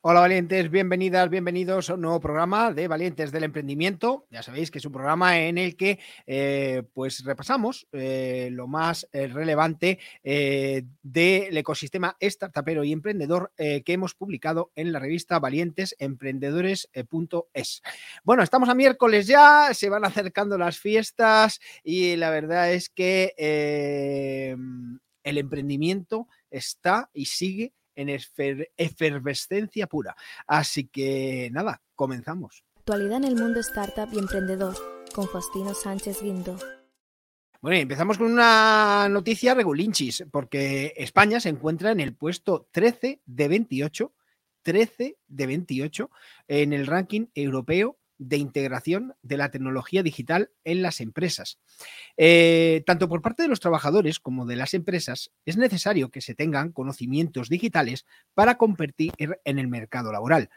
Hola valientes, bienvenidas, bienvenidos a un nuevo programa de Valientes del Emprendimiento. Ya sabéis que es un programa en el que eh, pues repasamos eh, lo más eh, relevante del ecosistema startupero y emprendedor que hemos publicado en la revista valientesemprendedores.es. Bueno, estamos a miércoles ya, se van acercando las fiestas y la verdad es que el emprendimiento está y sigue en efervescencia pura. Así que nada, comenzamos. Actualidad en el mundo startup y emprendedor con Faustino Sánchez Guindo. Bueno, empezamos con una noticia regulinchis, porque España se encuentra en el puesto 13 de 28, 13 de 28 en el ranking europeo de integración de la tecnología digital en las empresas. Eh, tanto por parte de los trabajadores como de las empresas, es necesario que se tengan conocimientos digitales para competir en el mercado laboral.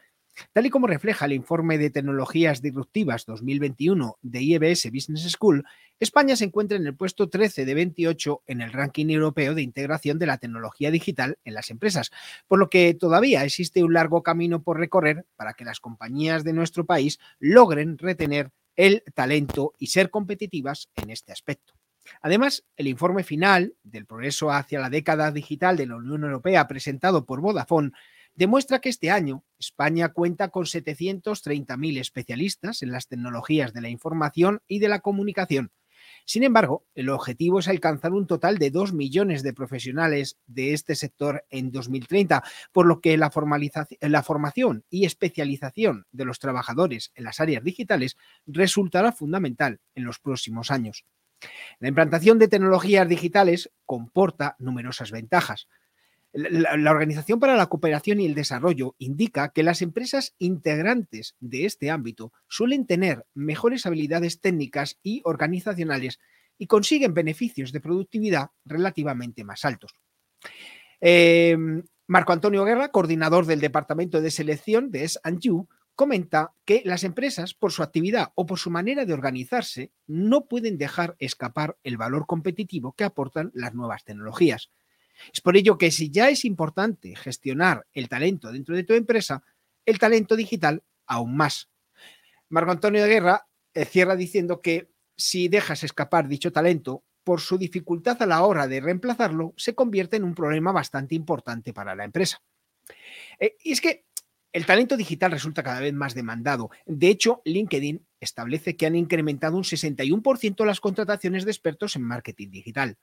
Tal y como refleja el informe de tecnologías disruptivas 2021 de IEBS Business School, España se encuentra en el puesto 13 de 28 en el ranking europeo de integración de la tecnología digital en las empresas, por lo que todavía existe un largo camino por recorrer para que las compañías de nuestro país logren retener el talento y ser competitivas en este aspecto. Además, el informe final del progreso hacia la década digital de la Unión Europea presentado por Vodafone demuestra que este año España cuenta con 730.000 especialistas en las tecnologías de la información y de la comunicación. Sin embargo, el objetivo es alcanzar un total de 2 millones de profesionales de este sector en 2030, por lo que la, la formación y especialización de los trabajadores en las áreas digitales resultará fundamental en los próximos años. La implantación de tecnologías digitales comporta numerosas ventajas. La, Organización para la Cooperación y el Desarrollo indica que las empresas integrantes de este ámbito suelen tener mejores habilidades técnicas y organizacionales y consiguen beneficios de productividad relativamente más altos. Em, Marco Antonio Guerra, coordinador del Departamento de Selección de S&U, comenta que las empresas, por su actividad o por su manera de organizarse, no pueden dejar escapar el valor competitivo que aportan las nuevas tecnologías. Es por ello que si ya es importante gestionar el talento dentro de tu empresa, el talento digital aún más. Marco Antonio de Guerra eh, cierra diciendo que si dejas escapar dicho talento, por su dificultad a la hora de reemplazarlo, se convierte en un problema bastante importante para la empresa. Eh, y es que el talento digital resulta cada vez más demandado. De hecho, LinkedIn establece que han incrementado un 61% las contrataciones de expertos en marketing digital.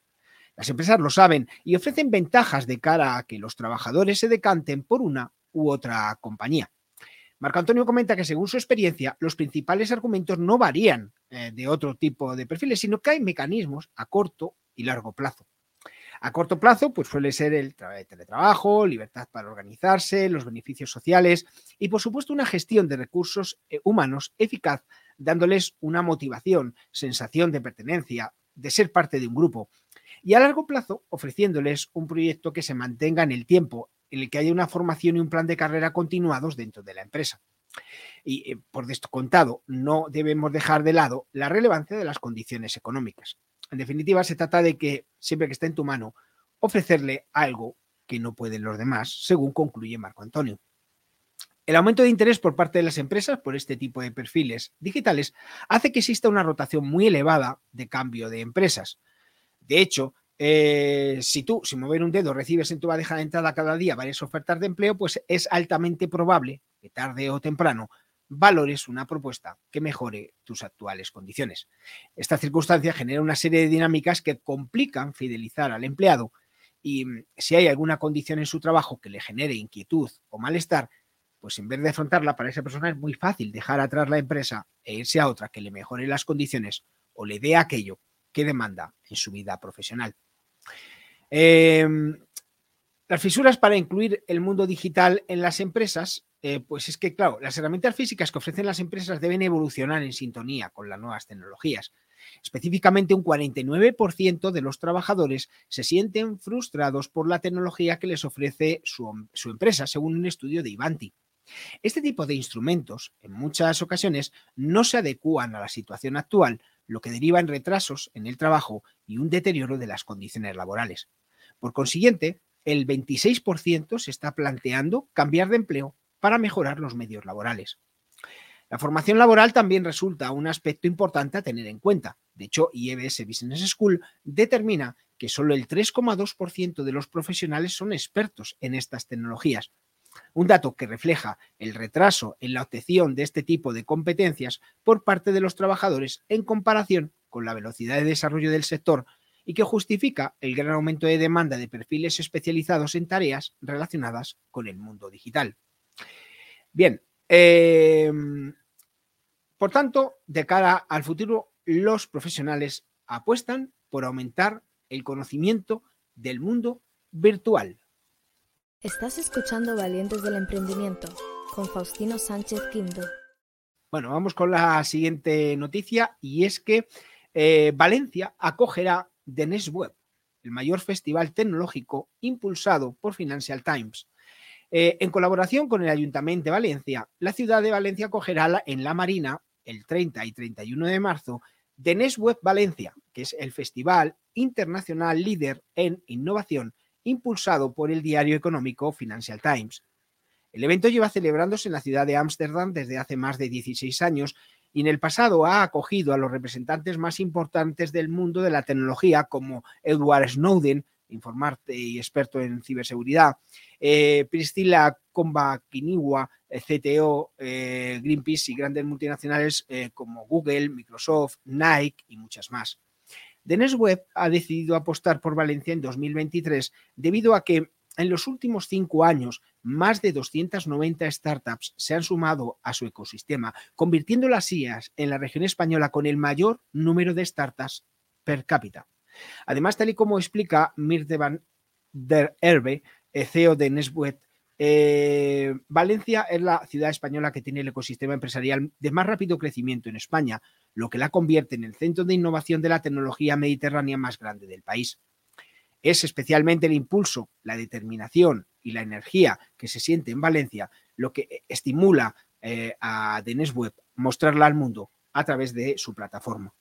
Las empresas lo saben y ofrecen ventajas de cara a que los trabajadores se decanten por una u otra compañía. Marco Antonio comenta que según su experiencia, los principales argumentos no varían eh, de otro tipo de perfiles, sino que hay mecanismos a corto y largo plazo. A corto plazo, pues suele ser el teletrabajo, libertad para organizarse, los beneficios sociales y, por supuesto, una gestión de recursos eh, humanos eficaz, dándoles una motivación, sensación de pertenencia, de ser parte de un grupo. Y a largo plazo, ofreciéndoles un proyecto que se mantenga en el tiempo, en el que haya una formación y un plan de carrera continuados dentro de la empresa. Y eh, por descontado, no debemos dejar de lado la relevancia de las condiciones económicas. En definitiva, se trata de que siempre que esté en tu mano, ofrecerle algo que no pueden los demás, según concluye Marco Antonio. El aumento de interés por parte de las empresas por este tipo de perfiles digitales hace que exista una rotación muy elevada de cambio de empresas. De hecho, eh, si tú, sin mover un dedo, recibes en tu bandeja de entrada cada día varias ofertas de empleo, pues es altamente probable que tarde o temprano valores una propuesta que mejore tus actuales condiciones. Esta circunstancia genera una serie de dinámicas que complican fidelizar al empleado y mm, si hay alguna condición en su trabajo que le genere inquietud o malestar, pues en vez de afrontarla para esa persona es muy fácil dejar atrás la empresa e irse a otra que le mejore las condiciones o le dé aquello que demanda en su vida profesional. Em, las fisuras para incluir el mundo digital en las empresas eh, pues es que, claro, las herramientas físicas que ofrecen las empresas deben evolucionar en sintonía con las nuevas tecnologías. Específicamente, un 49% de los trabajadores se sienten frustrados por la tecnología que les ofrece su, su empresa, según un estudio de Ivanti. Este tipo de instrumentos, en muchas ocasiones, no se adecúan a la situación actual, lo que deriva en retrasos en el trabajo y un deterioro de las condiciones laborales. Por consiguiente, el 26% se está planteando cambiar de empleo para mejorar los medios laborales. La formación laboral también resulta un aspecto importante a tener en cuenta. De hecho, IEBS Business School determina que solo el 3,2% de los profesionales son expertos en estas tecnologías. Un dato que refleja el retraso en la obtención de este tipo de competencias por parte de los trabajadores en comparación con la velocidad de desarrollo del sector y que justifica el gran aumento de demanda de perfiles especializados en tareas relacionadas con el mundo digital. Bien, em, por tanto, de cara al futuro, los profesionales apuestan por aumentar el conocimiento del mundo virtual. Estás escuchando Valientes del Emprendimiento con Faustino Sánchez Quinto. Bueno, vamos con la siguiente noticia y es que eh, Valencia acogerá The Next Web, el mayor festival tecnológico impulsado por Financial Times. Eh, en colaboración con el Ayuntamiento de Valencia, la ciudad de Valencia acogerá en La Marina el 30 y 31 de marzo de Web Valencia, que es el festival internacional líder en innovación impulsado por el diario económico Financial Times. El evento lleva celebrándose en la ciudad de Ámsterdam desde hace más de 16 años y en el pasado ha acogido a los representantes más importantes del mundo de la tecnología como Edward Snowden, informarte y experto en ciberseguridad, eh, Priscila Comba Kiniwa, eh, CTO, eh, Greenpeace y grandes multinacionales como Google, Microsoft, Nike y muchas más. Web ha decidido apostar por Valencia en 2023 debido a que en los últimos cinco años más de 290 startups se han sumado a su ecosistema, convirtiendo las IAS en la región española con el mayor número de startups per cápita. Además, tal y como explica Mirte van der Erbe, eh, CEO de Nesbuet, eh, Valencia es la ciudad española que tiene el ecosistema empresarial de más rápido crecimiento en España, lo que la convierte en el centro de innovación de la tecnología mediterránea más grande del país. Es especialmente el impulso, la determinación y la energía que se siente en Valencia lo que estimula eh, a Denesweb mostrarla al mundo a través de su plataforma.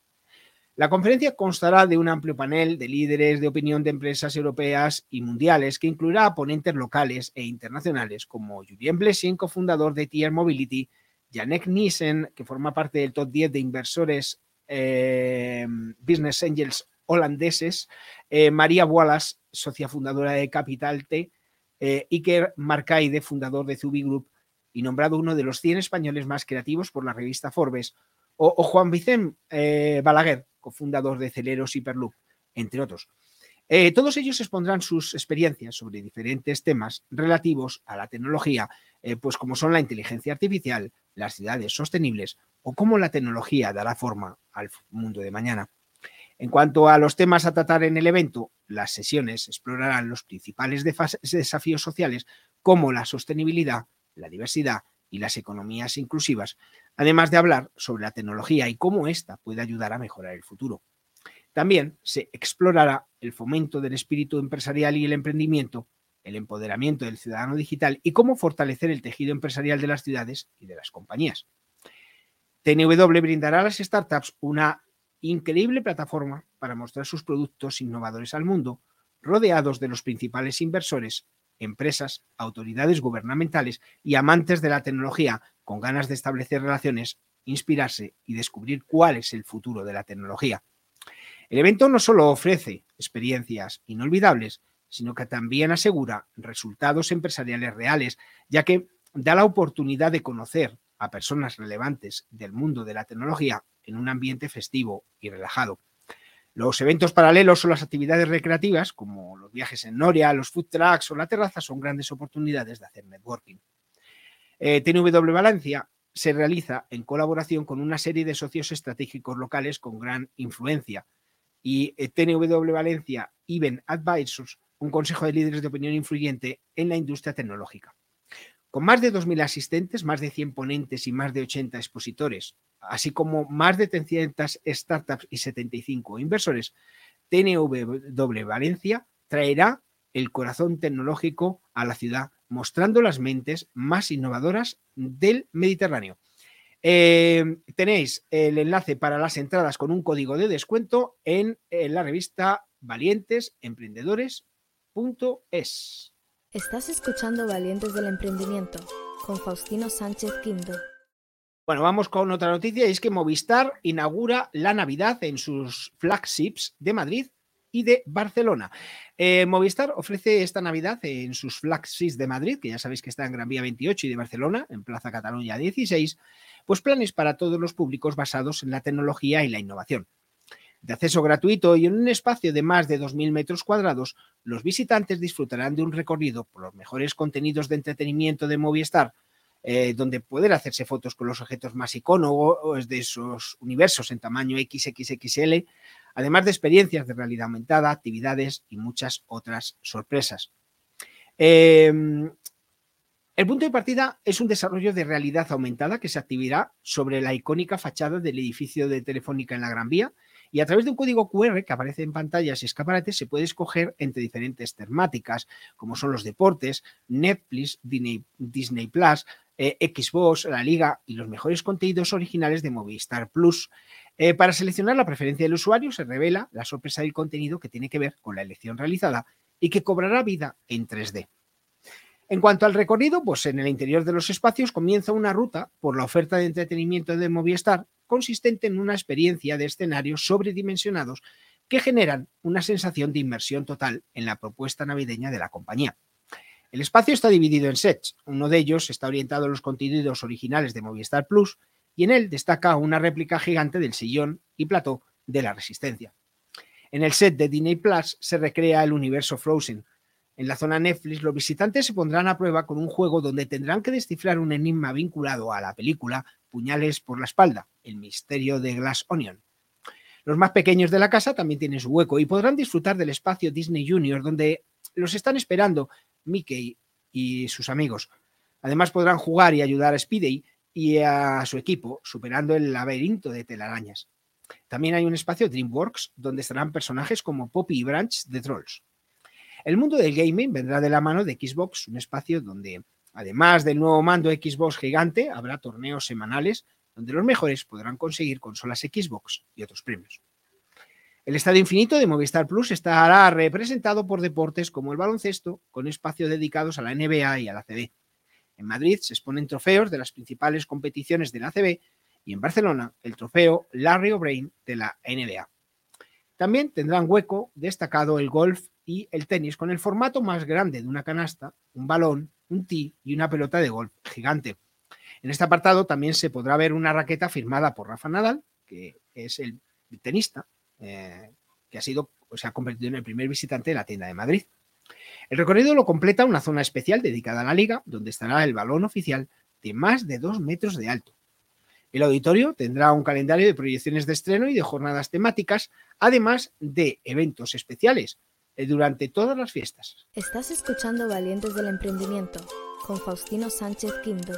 La conferencia constará de un amplio panel de líderes de opinión de empresas europeas y mundiales que incluirá a ponentes locales e internacionales como Julien Blessing, cofundador de Tier Mobility, Janek Nissen, que forma parte del top 10 de inversores eh, Business Angels holandeses, eh, María Wallace, socia fundadora de Capital T, eh, Iker Marcaide, fundador de Zubi Group y nombrado uno de los 100 españoles más creativos por la revista Forbes, o, Juan Vicente Balaguer, cofundador de Celeros Hyperloop, entre otros. Eh, todos ellos expondrán sus experiencias sobre diferentes temas relativos a la tecnología, eh, pues como son la inteligencia artificial, las ciudades sostenibles o cómo la tecnología dará forma al mundo de mañana. En cuanto a los temas a tratar en el evento, las sesiones explorarán los principales desafíos sociales como la sostenibilidad, la diversidad y las economías inclusivas, además de hablar sobre la tecnología y cómo ésta puede ayudar a mejorar el futuro. También se explorará el fomento del espíritu empresarial y el emprendimiento, el empoderamiento del ciudadano digital y cómo fortalecer el tejido empresarial de las ciudades y de las compañías. TNW brindará a las startups una increíble plataforma para mostrar sus productos innovadores al mundo, rodeados de los principales inversores, empresas, autoridades gubernamentales y amantes de la tecnología con ganas de establecer relaciones, inspirarse y descubrir cuál es el futuro de la tecnología. El evento no solo ofrece experiencias inolvidables, sino que también asegura resultados empresariales reales, ya que da la oportunidad de conocer a personas relevantes del mundo de la tecnología en un ambiente festivo y relajado. Los eventos paralelos o las actividades recreativas, como los viajes en Noria, los food trucks o la terraza, son grandes oportunidades de hacer networking. Eh, TNW Valencia se realiza en colaboración con una serie de socios estratégicos locales con gran influencia. Y eh, TNW Valencia Even Advisors, un consejo de líderes de opinión influyente en la industria tecnológica. Con más de 2.000 asistentes, más de 100 ponentes y más de 80 expositores, así como más de 300 startups y 75 inversores, TNW Valencia traerá el corazón tecnológico a la ciudad, mostrando las mentes más innovadoras del Mediterráneo. Eh, tenéis el enlace para las entradas con un código de descuento en, en la revista valientesemprendedores.es. Estás escuchando Valientes del Emprendimiento con Faustino Sánchez Quinto. Bueno, vamos con otra noticia y es que Movistar inaugura la Navidad en sus flagships de Madrid y de Barcelona. Eh, Movistar ofrece esta Navidad en sus flagships de Madrid, que ya sabéis que está en Gran Vía 28 y de Barcelona, en Plaza Cataluña 16, pues planes para todos los públicos basados en la tecnología y la innovación. De acceso gratuito y en un espacio de más de 2.000 metros cuadrados, los visitantes disfrutarán de un recorrido por los mejores contenidos de entretenimiento de Movistar, eh, donde poder hacerse fotos con los objetos más icónicos de esos universos en tamaño XXXL, además de experiencias de realidad aumentada, actividades y muchas otras sorpresas. Em, el punto de partida es un desarrollo de realidad aumentada que se activará sobre la icónica fachada del edificio de Telefónica en la Gran Vía y a través de un código QR que aparece en pantallas y escaparates se puede escoger entre diferentes temáticas, como son los deportes, Netflix, Disney, Plus, eh, Xbox, la Liga y los mejores contenidos originales de Movistar Plus. Eh, para seleccionar la preferencia del usuario se revela la sorpresa del contenido que tiene que ver con la elección realizada y que cobrará vida en 3D. En cuanto al recorrido, pues en el interior de los espacios comienza una ruta por la oferta de entretenimiento de Movistar consistente en una experiencia de escenarios sobredimensionados que generan una sensación de inmersión total en la propuesta navideña de la compañía. El espacio está dividido en sets. Uno de ellos está orientado a los contenidos originales de Movistar Plus y en él destaca una réplica gigante del sillón y plató de la Resistencia. En el set de Disney Plus se recrea el universo Frozen. En la zona Netflix, los visitantes se pondrán a prueba con un juego donde tendrán que descifrar un enigma vinculado a la película Puñales por la espalda, el misterio de Glass Onion. Los más pequeños de la casa también tienen su hueco y podrán disfrutar del espacio Disney Junior donde los están esperando Mickey y sus amigos. Además podrán jugar y ayudar a Speedy y a su equipo superando el laberinto de telarañas. También hay un espacio DreamWorks donde estarán personajes como Poppy y Branch de Trolls. El mundo del gaming vendrá de la mano de Xbox, un espacio donde, además del nuevo mando Xbox gigante, habrá torneos semanales donde los mejores podrán conseguir consolas Xbox y otros premios. El Estadio Infinito de Movistar Plus estará representado por deportes como el baloncesto, con espacios dedicados a la NBA y a la CB. En Madrid se exponen trofeos de las principales competiciones de la CB y en Barcelona el trofeo Larry O'Brien de la NBA. También tendrán hueco destacado el golf y el tenis con el formato más grande de una canasta, un balón, un tee y una pelota de golf gigante. En este apartado también se podrá ver una raqueta firmada por Rafa Nadal, que es el tenista eh, que ha sido, se ha convertido en el primer visitante de la tienda de Madrid. El recorrido lo completa una zona especial dedicada a la liga, donde estará el balón oficial de más de dos metros de alto. El auditorio tendrá un calendario de proyecciones de estreno y de jornadas temáticas, además de eventos especiales, eh, durante todas las fiestas. Estás escuchando Valientes del Emprendimiento con Faustino Sánchez Quinto.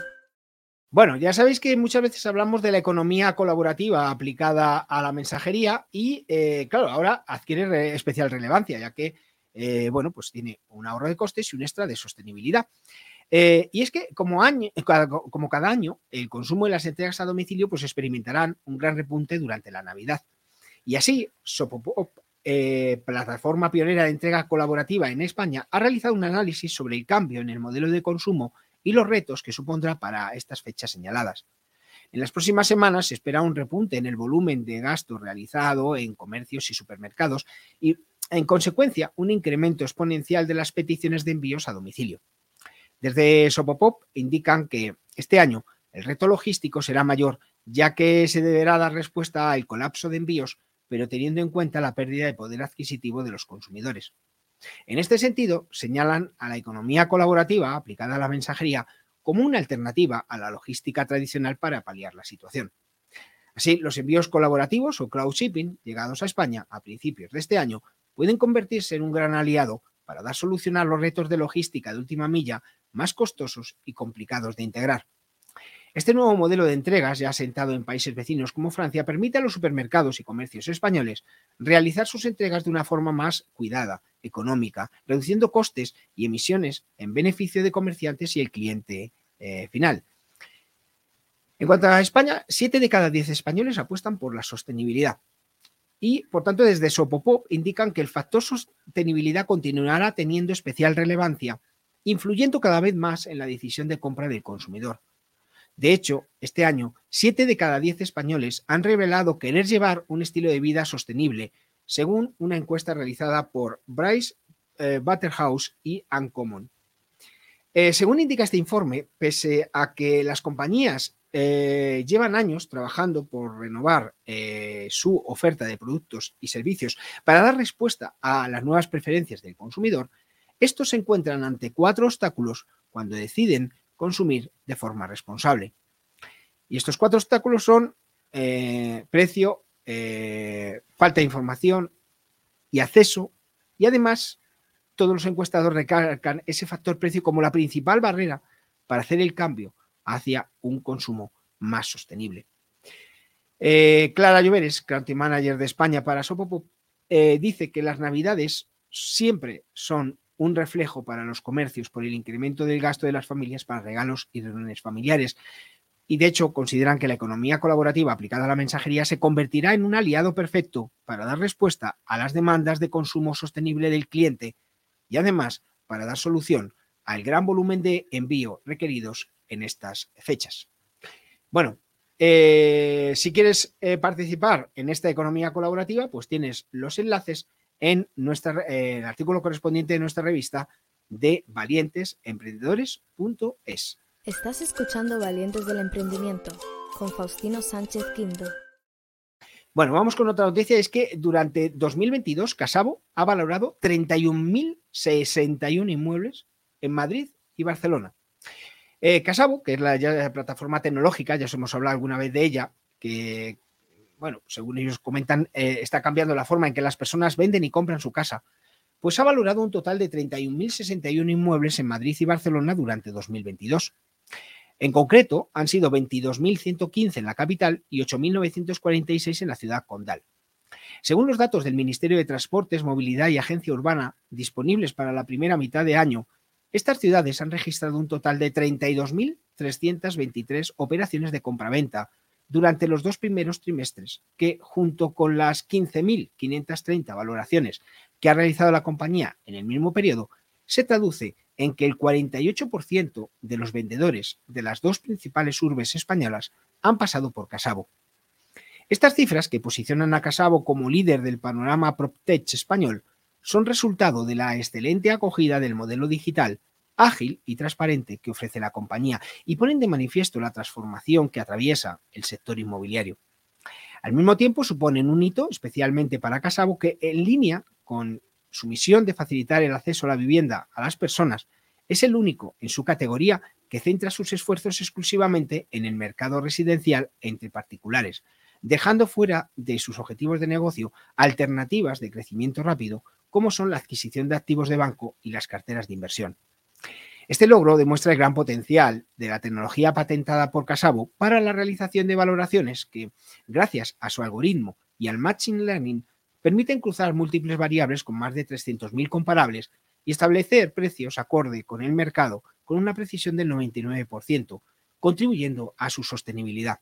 Bueno, ya sabéis que muchas veces hablamos de la economía colaborativa aplicada a la mensajería y, eh, claro, ahora adquiere especial relevancia, ya que, eh, bueno, pues tiene un ahorro de costes y un extra de sostenibilidad. Eh, y es que como, año, como cada año, el consumo de las entregas a domicilio pues experimentarán un gran repunte durante la Navidad. Y así, Sopopop, plataforma pionera de entrega colaborativa en España, ha realizado un análisis sobre el cambio en el modelo de consumo y los retos que supondrá para estas fechas señaladas. En las próximas semanas se espera un repunte en el volumen de gasto realizado en comercios y supermercados y, en consecuencia, un incremento exponencial de las peticiones de envíos a domicilio. Desde Sopopop indican que este año el reto logístico será mayor, ya que se deberá dar respuesta al colapso de envíos, pero teniendo en cuenta la pérdida de poder adquisitivo de los consumidores. En este sentido, señalan a la economía colaborativa aplicada a la mensajería como una alternativa a la logística tradicional para paliar la situación. Así, los envíos colaborativos o cloud shipping llegados a España a principios de este año pueden convertirse en un gran aliado para dar solución a los retos de logística de última milla más costosos y complicados de integrar. Este nuevo modelo de entregas, ya asentado en países vecinos como Francia, permite a los supermercados y comercios españoles realizar sus entregas de una forma más cuidada, económica, reduciendo costes y emisiones en beneficio de comerciantes y el cliente eh, final. En cuanto a España, 7 de cada 10 españoles apuestan por la sostenibilidad. Y, por tanto, desde Sopopop indican que el factor sostenibilidad continuará teniendo especial relevancia, influyendo cada vez más en la decisión de compra del consumidor. De hecho, este año, 7 de cada 10 españoles han revelado querer llevar un estilo de vida sostenible, según una encuesta realizada por Bryce eh, Butterhouse y Uncommon. Eh, según indica este informe, pese a que las compañías eh, llevan años trabajando por renovar su oferta de productos y servicios para dar respuesta a las nuevas preferencias del consumidor, estos se encuentran ante cuatro obstáculos cuando deciden consumir de forma responsable. Y estos cuatro obstáculos son eh, precio, eh, falta de información y acceso. Y además, todos los encuestados recargan ese factor precio como la principal barrera para hacer el cambio hacia un consumo más sostenible. Eh, Clara Lloveres, Country Manager de España para Sopopop, dice que las navidades siempre son un reflejo para los comercios por el incremento del gasto de las familias para regalos y reuniones familiares. Y de hecho consideran que la economía colaborativa aplicada a la mensajería se convertirá en un aliado perfecto para dar respuesta a las demandas de consumo sostenible del cliente y además para dar solución al gran volumen de envío requeridos en estas fechas. Bueno, eh, si quieres eh, participar en esta economía colaborativa, pues tienes los enlaces en nuestra, eh, el artículo correspondiente de nuestra revista de valientesemprendedores.es. Estás escuchando Valientes del Emprendimiento con Faustino Sánchez Quinto. Bueno, vamos con otra noticia, es que durante 2022 Casabo ha valorado 31.061 inmuebles en Madrid y Barcelona. Eh, Casabo, que es la, la, plataforma tecnológica, ya os hemos hablado alguna vez de ella, que bueno, según ellos comentan, eh, está cambiando la forma en que las personas venden y compran su casa, pues ha valorado un total de 31.061 inmuebles en Madrid y Barcelona durante 2022. En concreto, han sido 22.115 en la capital y 8.946 en la ciudad condal. Según los datos del Ministerio de Transportes, Movilidad y Agencia Urbana disponibles para la primera mitad de año, estas ciudades han registrado un total de 32.323 operaciones de compraventa, durante los dos primeros trimestres, que junto con las 15.530 valoraciones que ha realizado la compañía en el mismo periodo, se traduce en que el 48% de los vendedores de las dos principales urbes españolas han pasado por Casabo. Estas cifras, que posicionan a Casabo como líder del panorama PropTech español, son resultado de la excelente acogida del modelo digital ágil y transparente que ofrece la compañía y ponen de manifiesto la transformación que atraviesa el sector inmobiliario. Al mismo tiempo suponen un hito, especialmente para Casabo, que en línea con su misión de facilitar el acceso a la vivienda a las personas, es el único en su categoría que centra sus esfuerzos exclusivamente en el mercado residencial entre particulares, dejando fuera de sus objetivos de negocio alternativas de crecimiento rápido como son la adquisición de activos de banco y las carteras de inversión. Este logro demuestra el gran potencial de la tecnología patentada por Casabo para la realización de valoraciones que, gracias a su algoritmo y al Machine Learning, permiten cruzar múltiples variables con más de 300.000 comparables y establecer precios acorde con el mercado con una precisión del 99%, contribuyendo a su sostenibilidad.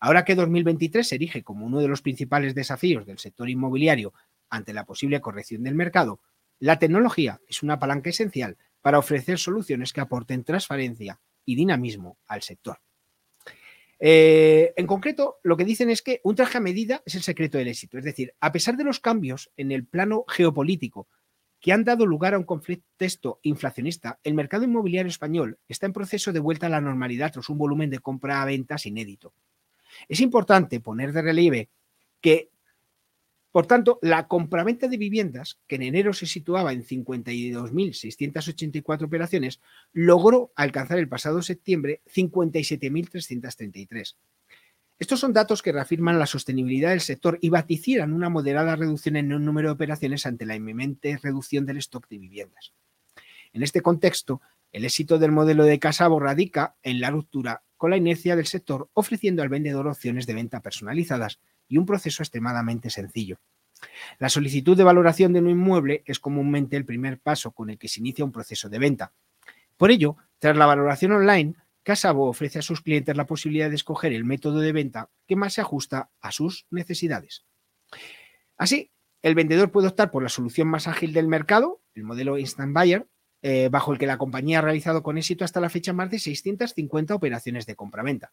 Ahora que 2023 se erige como uno de los principales desafíos del sector inmobiliario ante la posible corrección del mercado, la tecnología es una palanca esencial para ofrecer soluciones que aporten transparencia y dinamismo al sector. Eh, en concreto, lo que dicen es que un traje a medida es el secreto del éxito. Es decir, a pesar de los cambios en el plano geopolítico que han dado lugar a un contexto inflacionista, el mercado inmobiliario español está en proceso de vuelta a la normalidad tras un volumen de compra a ventas inédito. Es importante poner de relieve que por tanto, la compraventa de viviendas, que en enero se situaba en 52.684 operaciones, logró alcanzar el pasado septiembre 57.333. Estos son datos que reafirman la sostenibilidad del sector y vaticinan una moderada reducción en el número de operaciones ante la inminente reducción del stock de viviendas. En este contexto, el éxito del modelo de Casabo radica en la ruptura con la inercia del sector, ofreciendo al vendedor opciones de venta personalizadas y un proceso extremadamente sencillo. La solicitud de valoración de un inmueble es comúnmente el primer paso con el que se inicia un proceso de venta. Por ello, tras la valoración online, Casabo ofrece a sus clientes la posibilidad de escoger el método de venta que más se ajusta a sus necesidades. Así, el vendedor puede optar por la solución más ágil del mercado, el modelo Instant Buyer, eh, bajo el que la compañía ha realizado con éxito hasta la fecha más de 650 operaciones de compraventa.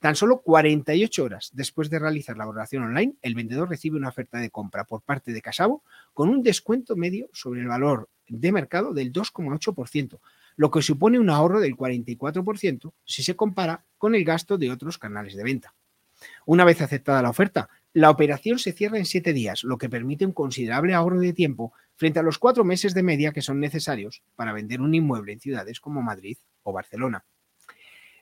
Tan solo 48 horas después de realizar la valoración online, el vendedor recibe una oferta de compra por parte de Casabo con un descuento medio sobre el valor de mercado del 2,8%, lo que supone un ahorro del 44% si se compara con el gasto de otros canales de venta. Una vez aceptada la oferta, la operación se cierra en siete días, lo que permite un considerable ahorro de tiempo frente a los cuatro meses de media que son necesarios para vender un inmueble en ciudades como Madrid o Barcelona.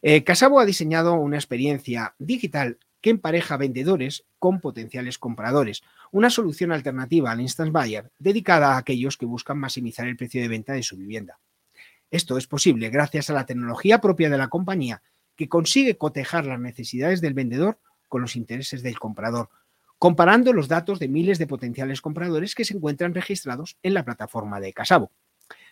Eh, Casabo ha diseñado una experiencia digital que empareja vendedores con potenciales compradores, una solución alternativa al Instant Buyer dedicada a aquellos que buscan maximizar el precio de venta de su vivienda. Esto es posible gracias a la tecnología propia de la compañía que consigue cotejar las necesidades del vendedor con los intereses del comprador, comparando los datos de miles de potenciales compradores que se encuentran registrados en la plataforma de Casabo.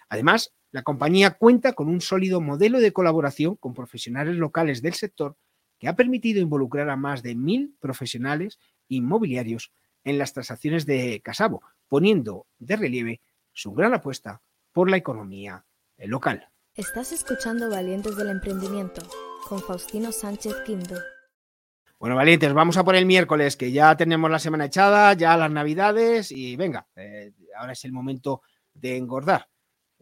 Además, la compañía cuenta con un sólido modelo de colaboración con profesionales locales del sector que ha permitido involucrar a más de mil profesionales inmobiliarios en las transacciones de Casabo, poniendo de relieve su gran apuesta por la economía local. Estás escuchando Valientes del Emprendimiento con Faustino Sánchez Quinto. Bueno, valientes, vamos a por el miércoles, que ya tenemos la semana echada, ya las navidades y venga, eh, ahora es el momento de engordar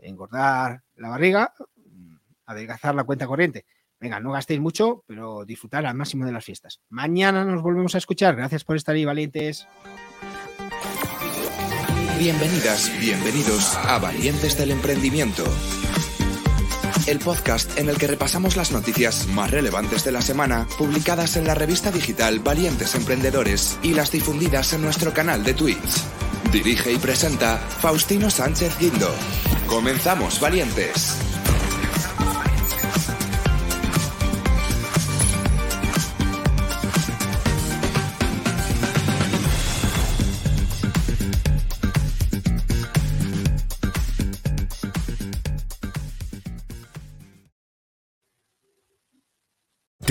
engordar la barriga, adelgazar la cuenta corriente. Venga, no gastéis mucho, pero disfrutar al máximo de las fiestas. Mañana nos volvemos a escuchar. Gracias por estar ahí, valientes. Bienvenidas, bienvenidos a Valientes del Emprendimiento. El podcast en el que repasamos las noticias más relevantes de la semana, publicadas en la revista digital Valientes Emprendedores y las difundidas en nuestro canal de Twitch. Dirige y presenta Faustino Sánchez Guindo. Comenzamos, valientes.